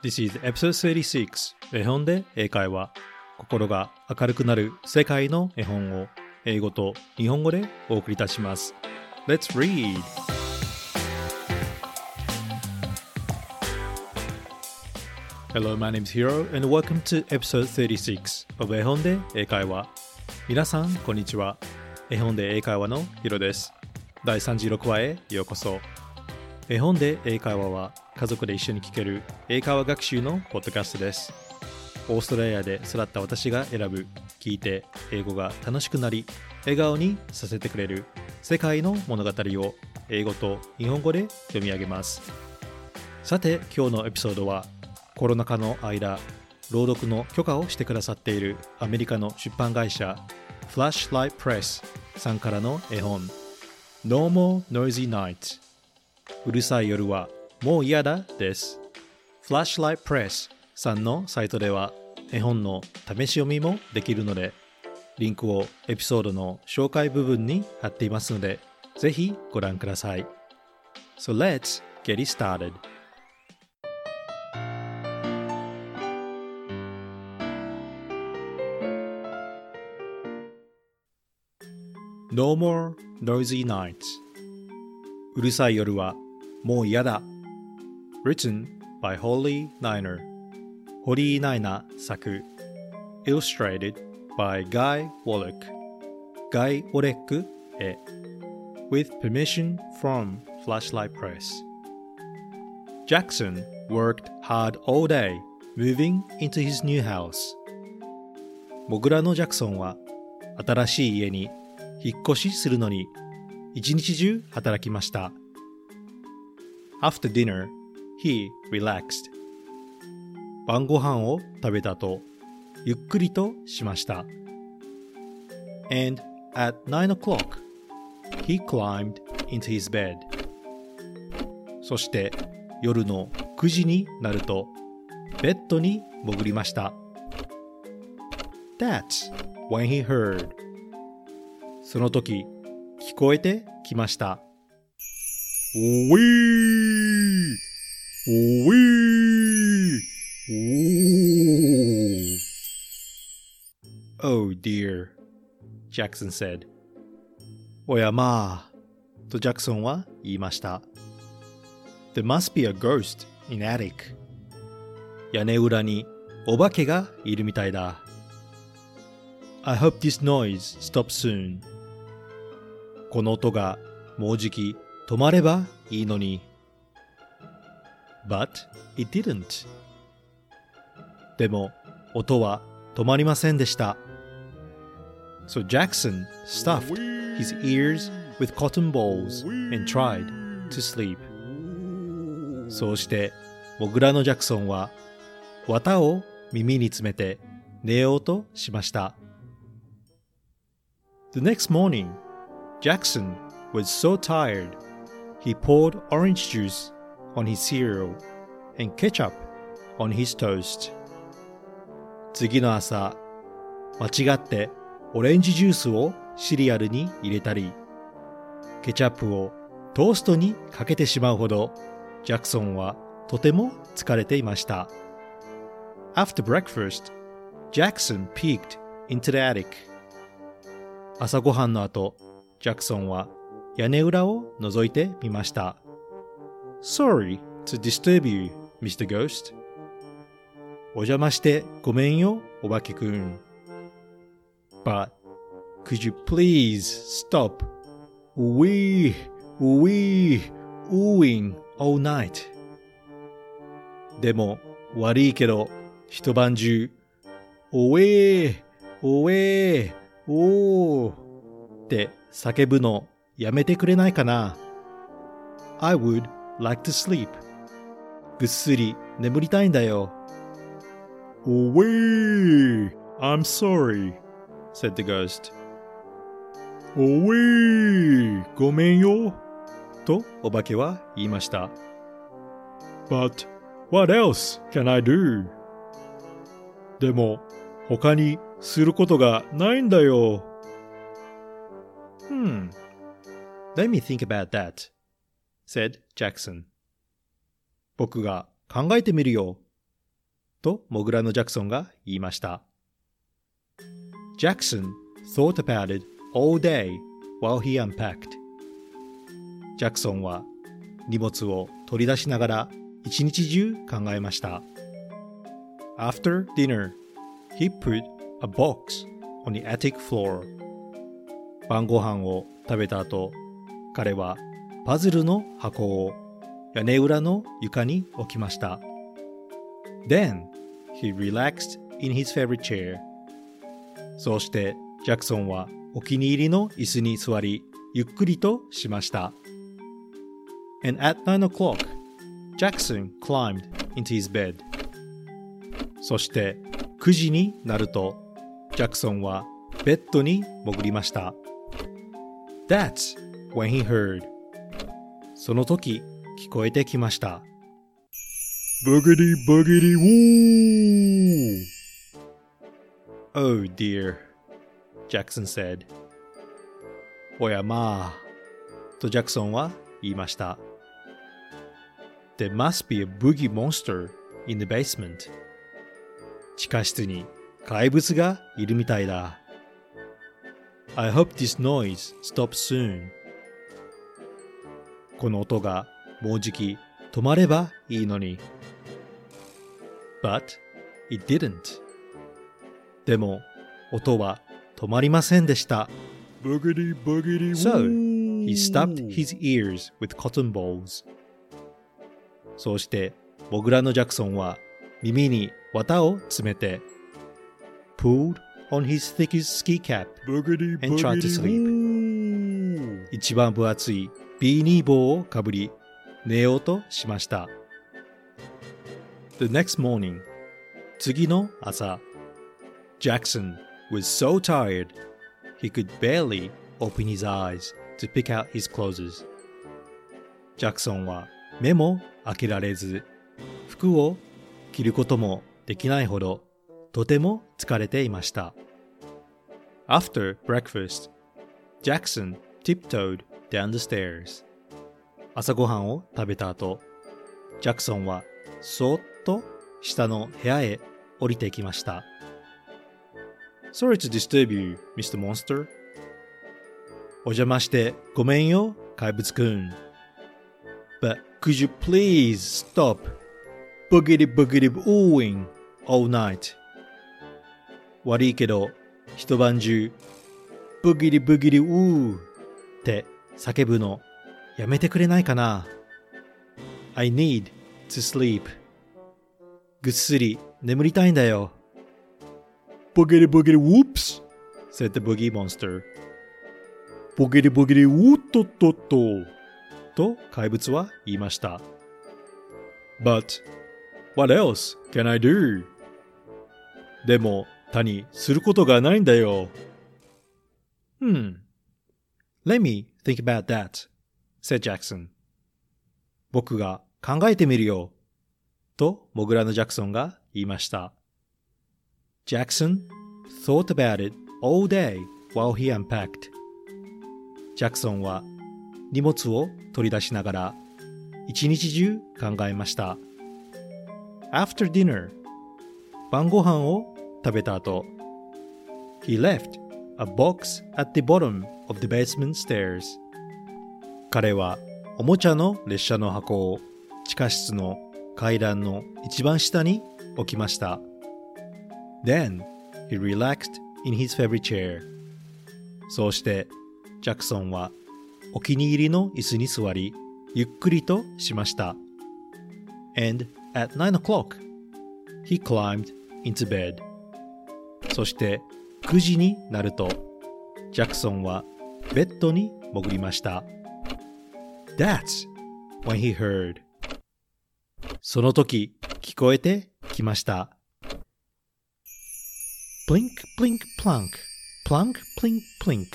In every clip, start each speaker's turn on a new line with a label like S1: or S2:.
S1: This is episode 36絵本で英会話心が明るくなる世界の絵本を英語と日本語でお送りいたします。Let's read! Hello, my name is Hiro and welcome to episode 36 of 絵本で英会話。皆さん、こんにちは。絵本で英会話のヒロです。第36話へようこそ。絵本で英会話は家族で一緒に聞ける英会話学習のポッドキャストです。オーストラリアで育った私が選ぶ聞いて英語が楽しくなり笑顔にさせてくれる世界の物語を英語と日本語で読み上げます。さて今日のエピソードはコロナ禍の間朗読の許可をしてくださっているアメリカの出版会社 Flashlight Press さんからの絵本 No More Noisy Night うるさい夜はもう嫌だです。Flashlight Press さんのサイトでは絵本の試し読みもできるのでリンクをエピソードの紹介部分に貼っていますのでぜひご覧ください。So let's get it started. No more noisy nights うるさい夜はもう嫌だ。Written by Holly Niner ホリー・ナイナ作 Illustrated by Guy Wallach ガイ・オレック絵 With permission from Flashlight Press Jackson worked hard all day moving into his new house モグラのジャクソンは新しい家に引っ越しするのに一日中働きました After dinner, he relaxed. 晩ご飯を食べた後、ゆっくりとしました。And at nine o'clock, he climbed into his bed. そして夜の9時になると、ベッドに潜りました。That's when he heard. その時、聞こえてきました。Wee! おいおー。おー、dear。ジャクソン said。おやまあ。とジャクソンは言いました。There must be a ghost in attic. 屋根裏にお化けがいるみたいだ。I hope this noise stops soon. この音がもうじき止まればいいのに。But it didn't. でも音は止まりませんでした。So Jackson stuffed his ears with cotton balls and tried to sleep. そうして、モグラのジャクソンは綿を耳に詰めて寝ようとしました。The next morning, Jackson was so tired he poured orange juice on his cereal and ketchup on his toast. 次の朝、間違ってオレンジジュースをシリアルに入れたり、ケチャップをトーストにかけてしまうほど、ジャクソンはとても疲れていました。After breakfast, Jackson peeked into the attic. 朝ごはんの後、ジャクソンは屋根裏を覗いてみました。Sorry to disturb you, Mr. Ghost. お邪魔してごめんよ、お化け君. But could you please stop wee wee ooing all night? でも悪いけど一晩中、おえおえおーって叫ぶのやめてくれないかな ?I would like to sleep. ぐっすり眠りたいんだよ。おえー I'm sorry, said the ghost. おえーごめんよ。とお化けは言いました。But what else can I do? でも他にすることがないんだよ。Hmm. Let me think about that, Said Jackson. 僕が考えてみるよ、とモグラのジャクソンが言いました。Jackson thought about it all day while he unpacked. ジャクソンは荷物を取り出しながら一日中考えました。After dinner, he put a box on the attic floor. 晩ご飯を食べた後、彼はパズルの箱を屋根裏の床に置きました。Then, he relaxed in his favorite chair. そうしてジャクソンはお気に入りの椅子に座り、ゆっくりとしました。And at nine o'clock, Jackson climbed into his bed. そして9時になると、ジャクソンはベッドに潜りました。That's when he heard. その時聞こえてきました。
S2: Boogity boogity woo!
S1: Oh dear, Jackson said. おやまあ、とジャクソンは言いました。There must be a boogie monster in the basement. 地下室に怪物がいるみたいだ。I hope this noise stops soon. この音がもうじき止まればいいのに。But it didn't. でも音は止まりませんでした。
S2: Boogity, boogity,
S1: so he stopped his ears with cotton balls. そうしてモグラのジャクソンは耳に綿を詰めて pulled on his thickest ski cap and tried to sleep 一番分厚いビーニー帽をかぶり寝ようとしました The next morning 次の朝 Jackson was so tired he could barely open his eyes to pick out his clothes ジャクソンは目も開けられず服を着ることもできないほどとても疲れていました。After breakfast, Jackson tiptoed down the stairs. 朝ごはんを食べた後、ジャクソンはそーっと下の部屋へ降りてきました。Sorry to disturb you, Mr. Monster. お邪魔してごめんよ、怪物くん。But could you please stop boogity boogity booing all night? 悪いけど、一晩中、ブギリブギリウーって叫ぶのやめてくれないかな ?I need to sleep. ぐっすり眠りたいんだよ。
S2: ボゲリボゲリ、ウォ
S1: said the boogie monster.
S2: ボゲリボゲリ、ウォットットッ
S1: と怪物は言いました。
S2: But what else can I do?
S1: でも、他にすることがないんだよ。Hmm. Let me think about that, said Jackson. 僕が考えてみるよ。と、モグラのジャクソンが言いました。Jackson thought about it all day while he unpacked. ジャクソンは荷物を取り出しながら一日中考えました。After dinner 晩ご飯を食べた後 He left a box at the bottom of the basement stairs 彼はおもちゃの列車の箱を地下室の階段の一番下に置きました。Then he relaxed in his favorite chair そうしてジャクソンはお気に入りの椅子に座り、ゆっくりとしました。And at nine o'clock, he climbed into bed. そして9時になると、ジャクソンはベッドに潜りました。That's when he heard. その時聞こえてきました。Blink, blink, plunk, plunk, plink, plink.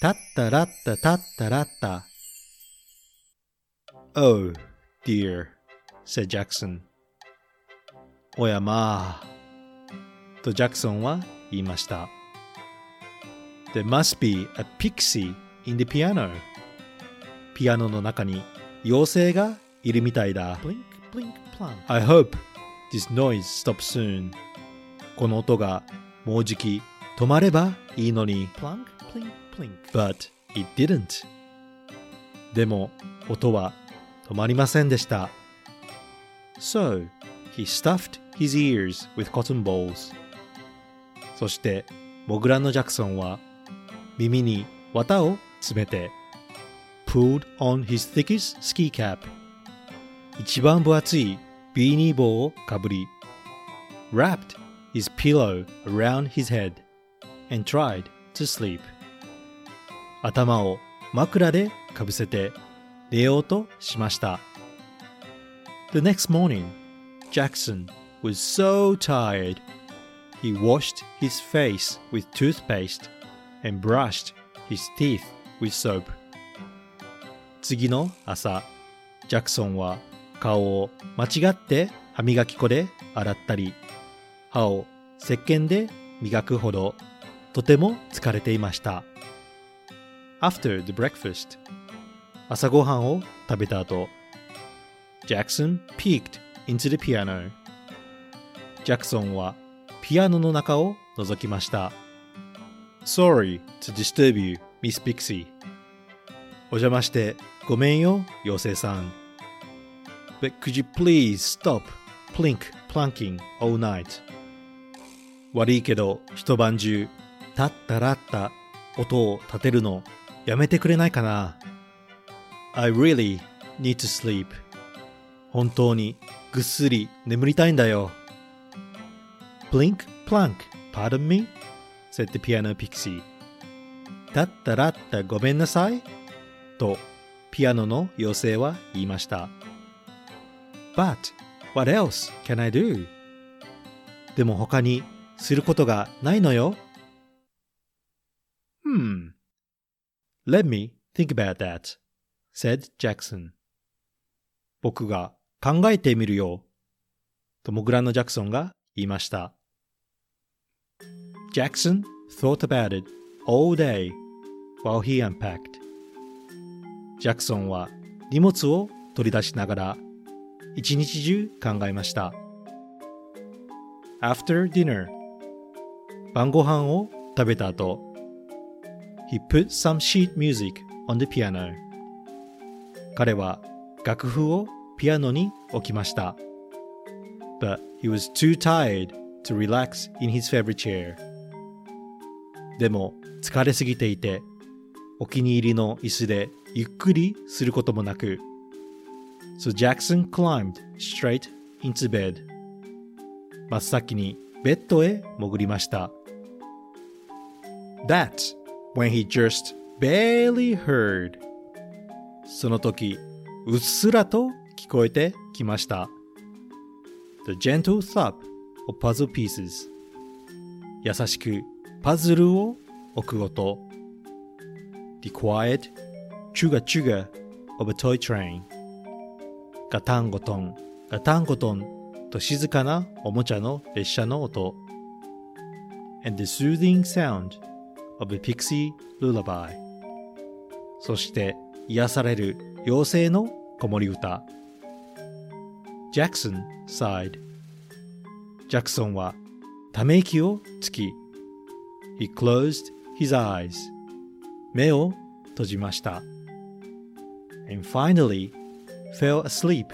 S1: タッタラッタタッタラッタ。Oh, dear, said Jackson. おやまあ。とジャクソンは言いました。There must be a pixie in the piano. ピアノの中に妖精がいるみたいだ。Blink, blink, plunk. I hope this noise stop soon. この音がもうじき止まればいいのに。
S2: Plunk, plink, plink.
S1: But it didn't. でも音は止まりませんでした。So, he stuffed his ears with cotton balls. そして、モグラのジャクソンは耳に綿を詰めて pulled on his thickest ski cap 一番分厚いビーニー帽をかぶり wrapped his pillow around his head and tried to sleep 頭を枕でかぶせて寝ようとしました The next morning, Jackson was so tired he washed his face with toothpaste and brushed his teeth with soap. 次の朝、ジャクソンは顔を間違って歯磨き粉で洗ったり、歯を石鹸で磨くほどとても疲れていました。After the breakfast, 朝ごはんを食べた後、Jackson peeked into the piano. ジャクソンはピアノの中を覗きました。Sorry to disturb you, Miss Pixie. お邪魔してごめんよ、妖精さん。But could you please stop plink plunking all night? 悪いけど一晩中、たったらった音を立てるのやめてくれないかな ?I really need to sleep. 本当にぐっすり眠りたいんだよ。Blink, plunk, pardon me? Said the piano pixie. だったらったごめんなさいとピアノの妖精は言いました。But, what else can I do? でも他にすることがないのよ。Hmm. Let me think about that, said Jackson. 僕が考えてみるよ。とモグラのジャクソンが言いました。Jackson thought about it all day while he unpacked. ジャクソンは荷物を取り出しながら一日中考えました。After dinner, 晩ご飯を食べた後、He put some sheet music on the piano. 彼は楽譜をピアノに置きました。But he was too tired to relax in his favorite chair. でも疲れすぎていて、お気に入りの椅子でゆっくりすることもなく、So Jackson climbed straight into bed. 真っ先にベッドへ潜りました。That's when he just barely heard. その時、うっすらと聞こえてきました。The gentle thump of puzzle pieces. 優しくパズルを置く音。The quiet chuga chuga of a toy train. ガタンゴトン、ガタンゴトンと静かなおもちゃの列車の音。And the soothing sound of a pixie lullaby. そして癒される妖精の子守歌。Jackson sighed. ジャクソンはため息をつき、He closed his eyes. 目を閉じました。And finally fell asleep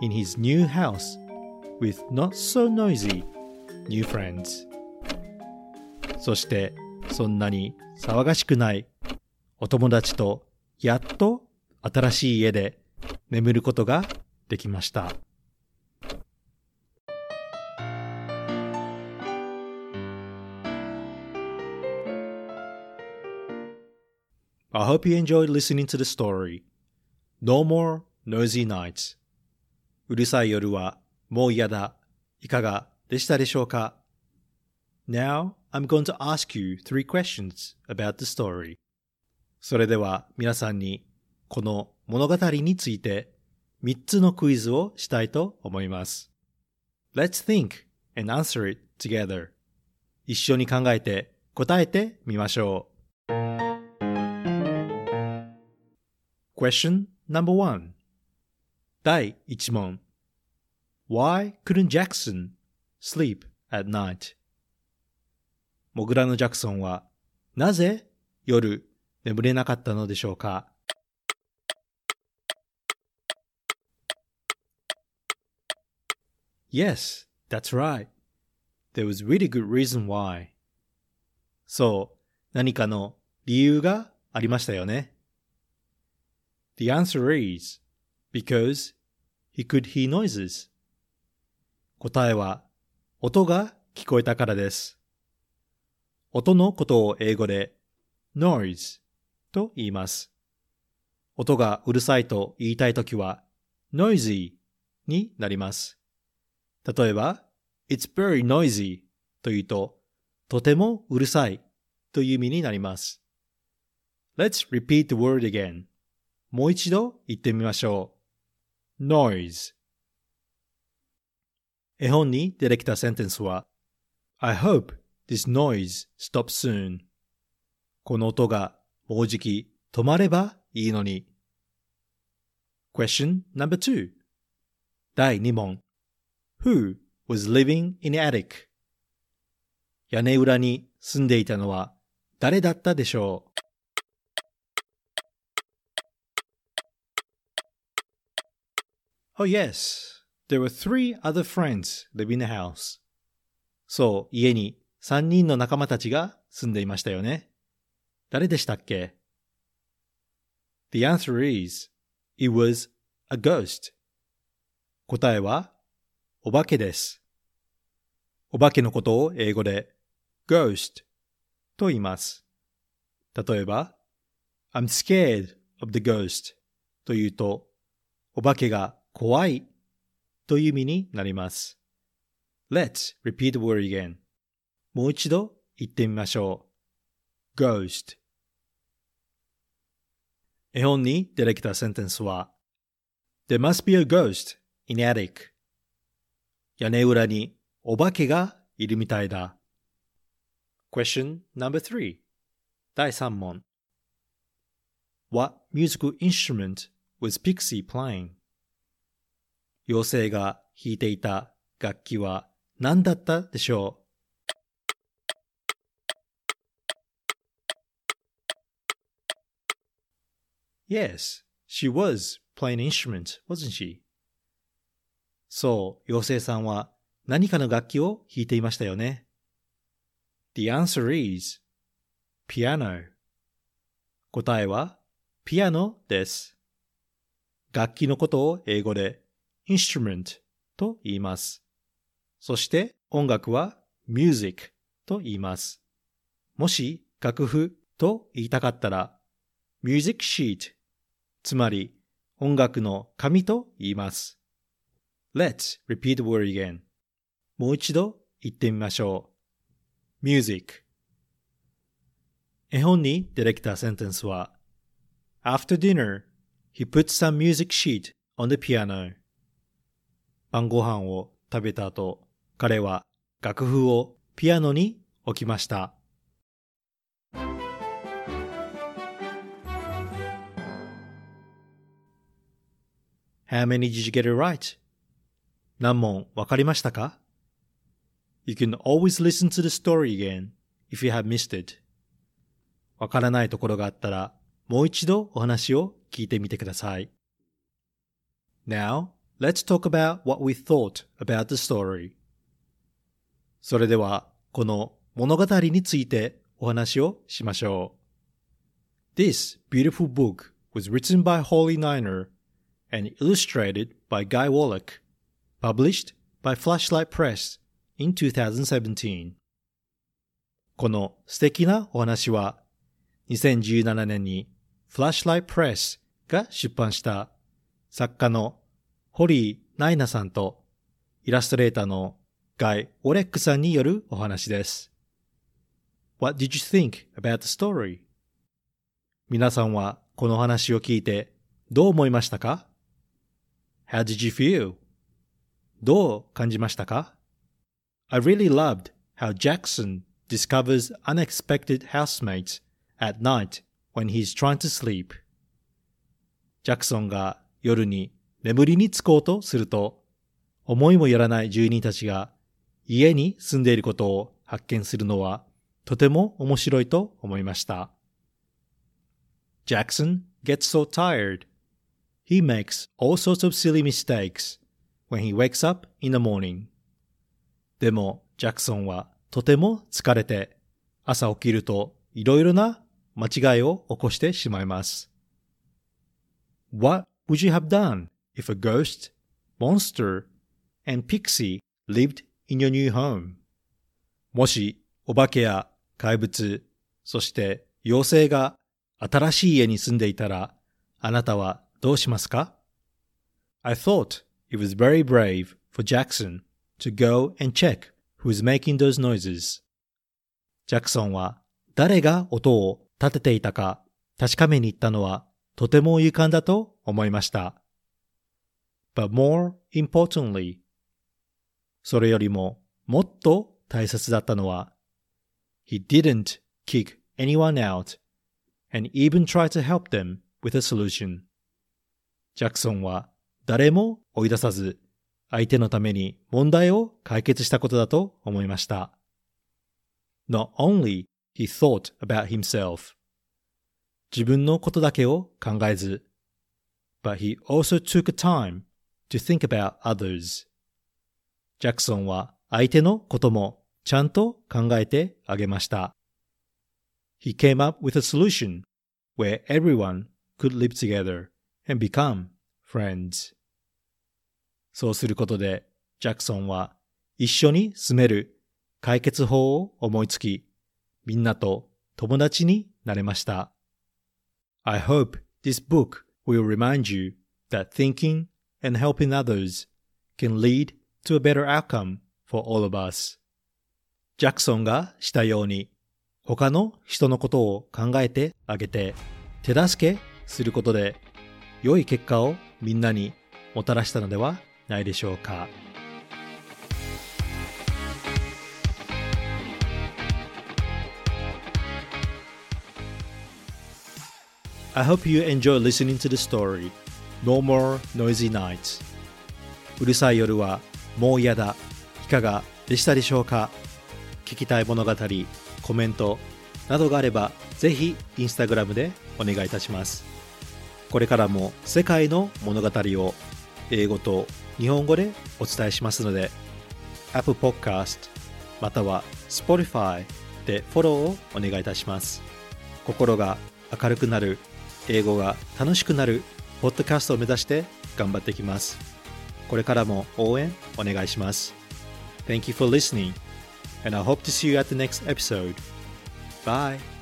S1: in his new house with not so noisy new friends. そしてそんなに騒がしくないお友達とやっと新しい家で眠ることができました。I hope you enjoyed listening to the story. No more noisy nights. うるさい夜はもう嫌だ。いかがでしたでしょうか Now, I'm going to ask you three questions about the story. それでは皆さんにこの物語について3つのクイズをしたいと思います。Let's think and answer it together. 一緒に考えて答えてみましょう。Question number one 第1問 Why couldn't Jackson sleep at night? モグラのジャクソンはなぜ夜眠れなかったのでしょうか Yes, that's right. There was really good reason why. そう、何かの理由がありましたよね。The answer is because he could hear noises. 答えは音が聞こえたからです。音のことを英語で noise と言います。音がうるさいと言いたいときは noisy になります。例えば、It's very noisy と言うと、とてもうるさいという意味になります。Let's repeat the word again. もう一度言ってみましょう。noise 絵本に出てきたセンテンスは I hope this noise stops soon. この音がもうじき止まればいいのに。Question number two 第2問 Who was living in the attic? 屋根裏に住んでいたのは誰だったでしょう Oh yes, there were three other friends living in the house. そう、家に三人の仲間たちが住んでいましたよね。誰でしたっけ ?The answer is, it was a ghost. 答えはお化けです。お化けのことを英語で ghost と言います。例えば、I'm scared of the ghost と言うと、お化けが怖いという意味になります。Let's repeat the word again. もう一度言ってみましょう。ghost 絵本に出てきたセンテンスは There must be a ghost in attic 屋根裏にお化けがいるみたいだ。Question number three 第3問 What musical instrument was Pixie playing? 妖精が弾いていた楽器は何だったでしょう？Yes, she was playing an instrument, wasn't she? そう、妖精さんは何かの楽器を弾いていましたよね？The answer is piano. 答えはピアノです。楽器のことを英語で instrument と言います。そして音楽は music と言います。もし楽譜と言いたかったら music sheet つまり音楽の紙と言います。Let's repeat the word again. もう一度言ってみましょう。music 絵本に出てきたセンテンスは After dinner, he put some music sheet on the piano. 晩ご飯を食べた後、彼は楽譜をピアノに置きました。How many did you get it right? 何問わかりましたか ?You can always listen to the story again if you have missed it. わからないところがあったらもう一度お話を聞いてみてください。Now, let's talk about what we thought about the story. それでは、この物語についてお話をしましょう。This beautiful book was written by Holly Niner and illustrated by Guy Wallach. published by Flashlight Press in 2017. この素敵なお話は2017年に Flashlight Press が出版した作家のホリー・ナイナさんとイラストレーターのガイ・オレックさんによるお話です。What did you think about the story? 皆さんはこの話を聞いてどう思いましたか ?How did you feel? どう感じましたか ?I really loved how Jackson discovers unexpected housemates at night when he's trying to sleep. ジャクソンが夜に眠りにつこうとすると、思いもよらない住人たちが家に住んでいることを発見するのはとても面白いと思いました。Jackson gets so tired. He makes all sorts of silly mistakes when he wakes up in the morning. でも、ジャクソンはとても疲れて、朝起きるといろいろな間違いを起こしてしまいます。What would you have done if a ghost, monster, and pixie lived in your new home? もし、お化けや怪物、そして妖精が新しい家に住んでいたら、あなたはどうしますか ?I thought it was very brave for Jackson to go and check who's making those noises. ジャクソンは誰が音を立てていたか確かめに行ったのはとても勇敢だと思いました。But more importantly, それよりももっと大切だったのは He didn't kick anyone out and even try to help them with a solution. ジャクソンは誰も追い出さず、相手のために問題を解決したことだと思いました。Not only he thought about himself. 自分のことだけを考えず、but he also took time to think about others. ジャクソンは相手のこともちゃんと考えてあげました。he came up with a solution where everyone could live together and become friends. そうすることで、ジャクソンは一緒に住める解決法を思いつき、みんなと友達になれました。I hope this book will remind you that thinking and helping others can lead to a better outcome for all of us. ジャクソンがしたように他の人のことを考えてあげて手助けすることで良い結果をみんなにもたらしたのではないでしょうか。I hope you enjoy listening to the story No More Noisy Nights. うるさい夜はもう嫌だ。いかがでしたでしょうか？聞きたい物語コメントなどがあればぜひインスタグラムでお願いいたします。これからも世界の物語を英語と日本語でお伝えしますので Apple Podcast または Spotify でフォローをお願いいたします。心が明るくなる英語が楽しくなるポッドキャストを目指して頑張っていきますこれからも応援お願いします Thank you for listening and I hope to see you at the next episode. Bye.